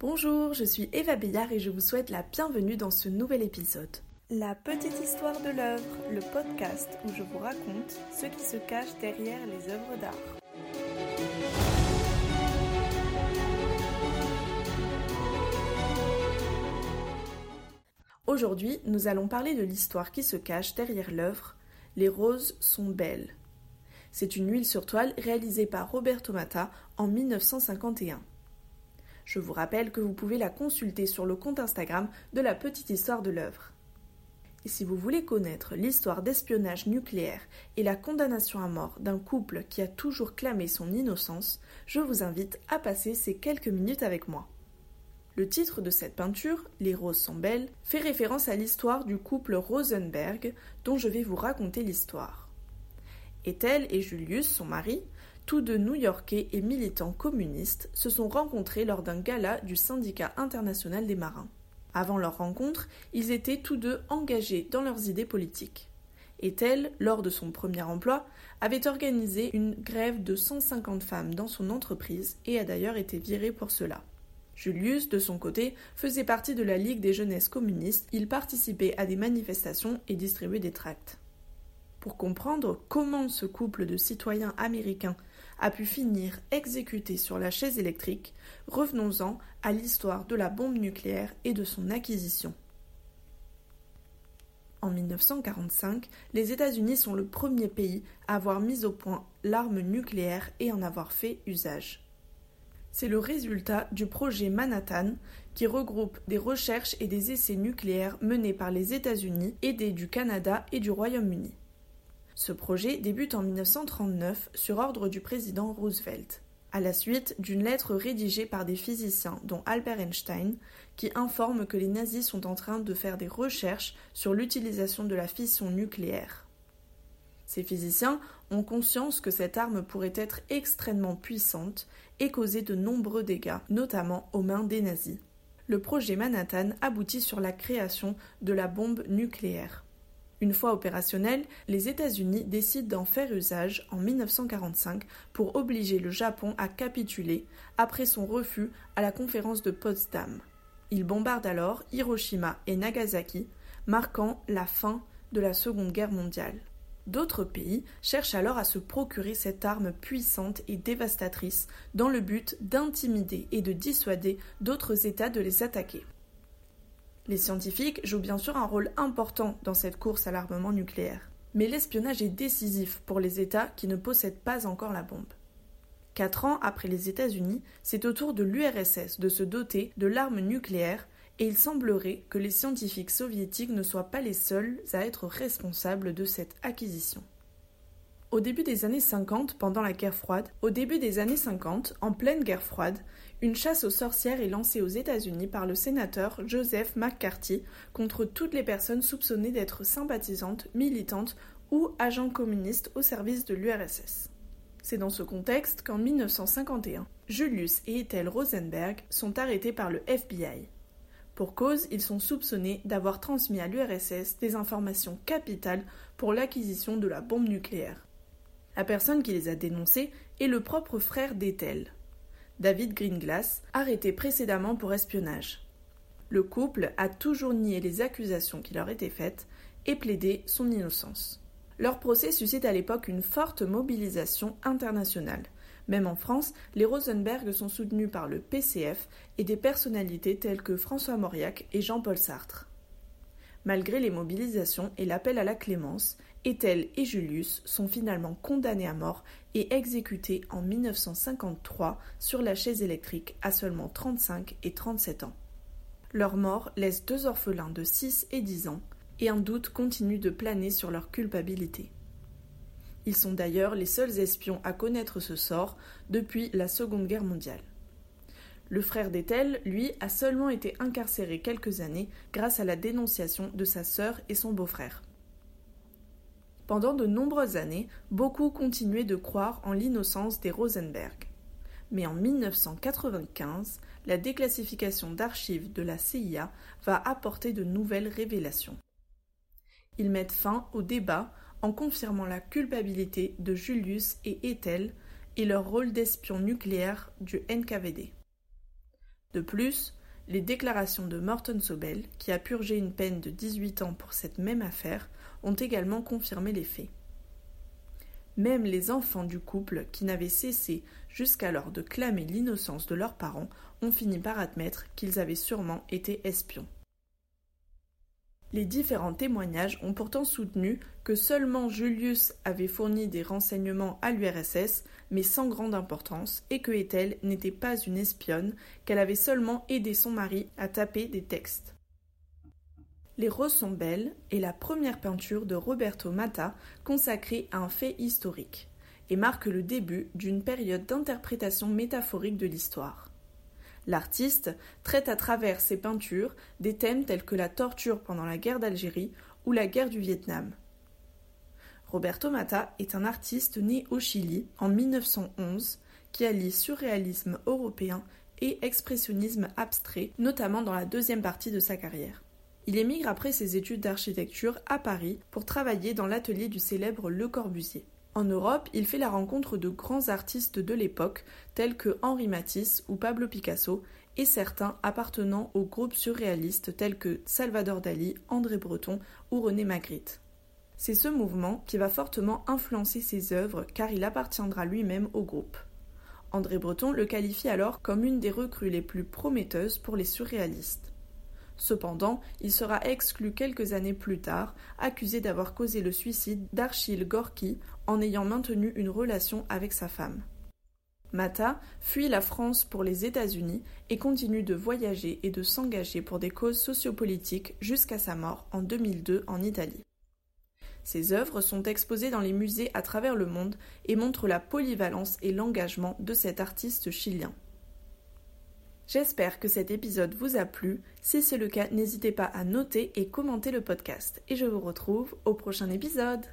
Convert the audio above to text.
Bonjour, je suis Eva Béillard et je vous souhaite la bienvenue dans ce nouvel épisode. La petite histoire de l'œuvre, le podcast où je vous raconte ce qui se cache derrière les œuvres d'art. Aujourd'hui, nous allons parler de l'histoire qui se cache derrière l'œuvre Les roses sont belles. C'est une huile sur toile réalisée par Roberto Matta en 1951. Je vous rappelle que vous pouvez la consulter sur le compte Instagram de la petite histoire de l'œuvre. Et si vous voulez connaître l'histoire d'espionnage nucléaire et la condamnation à mort d'un couple qui a toujours clamé son innocence, je vous invite à passer ces quelques minutes avec moi. Le titre de cette peinture, Les roses sont belles, fait référence à l'histoire du couple Rosenberg dont je vais vous raconter l'histoire. Ethel et Julius, son mari, tous deux New-Yorkais et militants communistes se sont rencontrés lors d'un gala du syndicat international des marins. Avant leur rencontre, ils étaient tous deux engagés dans leurs idées politiques. Ethel, lors de son premier emploi, avait organisé une grève de 150 femmes dans son entreprise et a d'ailleurs été virée pour cela. Julius, de son côté, faisait partie de la Ligue des jeunesses communistes, il participait à des manifestations et distribuait des tracts. Pour comprendre comment ce couple de citoyens américains a pu finir exécuté sur la chaise électrique, revenons-en à l'histoire de la bombe nucléaire et de son acquisition. En 1945, les États-Unis sont le premier pays à avoir mis au point l'arme nucléaire et en avoir fait usage. C'est le résultat du projet Manhattan qui regroupe des recherches et des essais nucléaires menés par les États-Unis, aidés du Canada et du Royaume-Uni. Ce projet débute en 1939 sur ordre du président Roosevelt, à la suite d'une lettre rédigée par des physiciens dont Albert Einstein, qui informe que les nazis sont en train de faire des recherches sur l'utilisation de la fission nucléaire. Ces physiciens ont conscience que cette arme pourrait être extrêmement puissante et causer de nombreux dégâts, notamment aux mains des nazis. Le projet Manhattan aboutit sur la création de la bombe nucléaire. Une fois opérationnelle, les États-Unis décident d'en faire usage en 1945 pour obliger le Japon à capituler après son refus à la conférence de Potsdam. Ils bombardent alors Hiroshima et Nagasaki, marquant la fin de la Seconde Guerre mondiale. D'autres pays cherchent alors à se procurer cette arme puissante et dévastatrice dans le but d'intimider et de dissuader d'autres États de les attaquer. Les scientifiques jouent bien sûr un rôle important dans cette course à l'armement nucléaire. Mais l'espionnage est décisif pour les États qui ne possèdent pas encore la bombe. Quatre ans après les États-Unis, c'est au tour de l'URSS de se doter de l'arme nucléaire et il semblerait que les scientifiques soviétiques ne soient pas les seuls à être responsables de cette acquisition. Au début des années 50, pendant la guerre froide, au début des années 50, en pleine guerre froide, une chasse aux sorcières est lancée aux États-Unis par le sénateur Joseph McCarthy contre toutes les personnes soupçonnées d'être sympathisantes, militantes ou agents communistes au service de l'URSS. C'est dans ce contexte qu'en 1951, Julius et Ethel Rosenberg sont arrêtés par le FBI. Pour cause, ils sont soupçonnés d'avoir transmis à l'URSS des informations capitales pour l'acquisition de la bombe nucléaire. La personne qui les a dénoncés est le propre frère d'Ethel, David Greenglass, arrêté précédemment pour espionnage. Le couple a toujours nié les accusations qui leur étaient faites et plaidé son innocence. Leur procès suscite à l'époque une forte mobilisation internationale. Même en France, les Rosenberg sont soutenus par le PCF et des personnalités telles que François Mauriac et Jean-Paul Sartre. Malgré les mobilisations et l'appel à la clémence, Ethel et Julius sont finalement condamnés à mort et exécutés en 1953 sur la chaise électrique à seulement 35 et 37 ans. Leur mort laisse deux orphelins de 6 et 10 ans et un doute continue de planer sur leur culpabilité. Ils sont d'ailleurs les seuls espions à connaître ce sort depuis la Seconde Guerre mondiale. Le frère d'Ethel, lui, a seulement été incarcéré quelques années grâce à la dénonciation de sa sœur et son beau-frère. Pendant de nombreuses années, beaucoup continuaient de croire en l'innocence des Rosenberg. Mais en 1995, la déclassification d'archives de la CIA va apporter de nouvelles révélations. Ils mettent fin au débat en confirmant la culpabilité de Julius et Ethel et leur rôle d'espion nucléaire du NKVD. De plus, les déclarations de Morton Sobel, qui a purgé une peine de 18 ans pour cette même affaire, ont également confirmé les faits. Même les enfants du couple, qui n'avaient cessé jusqu'alors de clamer l'innocence de leurs parents, ont fini par admettre qu'ils avaient sûrement été espions. Les différents témoignages ont pourtant soutenu que seulement Julius avait fourni des renseignements à l'URSS, mais sans grande importance, et que Ethel n'était pas une espionne, qu'elle avait seulement aidé son mari à taper des textes. Les roses sont belles est la première peinture de Roberto Matta consacrée à un fait historique, et marque le début d'une période d'interprétation métaphorique de l'histoire. L'artiste traite à travers ses peintures des thèmes tels que la torture pendant la guerre d'Algérie ou la guerre du Vietnam. Roberto Matta est un artiste né au Chili en 1911 qui allie surréalisme européen et expressionnisme abstrait, notamment dans la deuxième partie de sa carrière. Il émigre après ses études d'architecture à Paris pour travailler dans l'atelier du célèbre Le Corbusier. En Europe, il fait la rencontre de grands artistes de l'époque tels que Henri Matisse ou Pablo Picasso et certains appartenant au groupe surréaliste tels que Salvador Dali, André Breton ou René Magritte. C'est ce mouvement qui va fortement influencer ses œuvres car il appartiendra lui-même au groupe. André Breton le qualifie alors comme une des recrues les plus prometteuses pour les surréalistes. Cependant, il sera exclu quelques années plus tard, accusé d'avoir causé le suicide d'Archil Gorky en ayant maintenu une relation avec sa femme. Mata fuit la France pour les États-Unis et continue de voyager et de s'engager pour des causes sociopolitiques jusqu'à sa mort en 2002 en Italie. Ses œuvres sont exposées dans les musées à travers le monde et montrent la polyvalence et l'engagement de cet artiste chilien. J'espère que cet épisode vous a plu. Si c'est le cas, n'hésitez pas à noter et commenter le podcast. Et je vous retrouve au prochain épisode.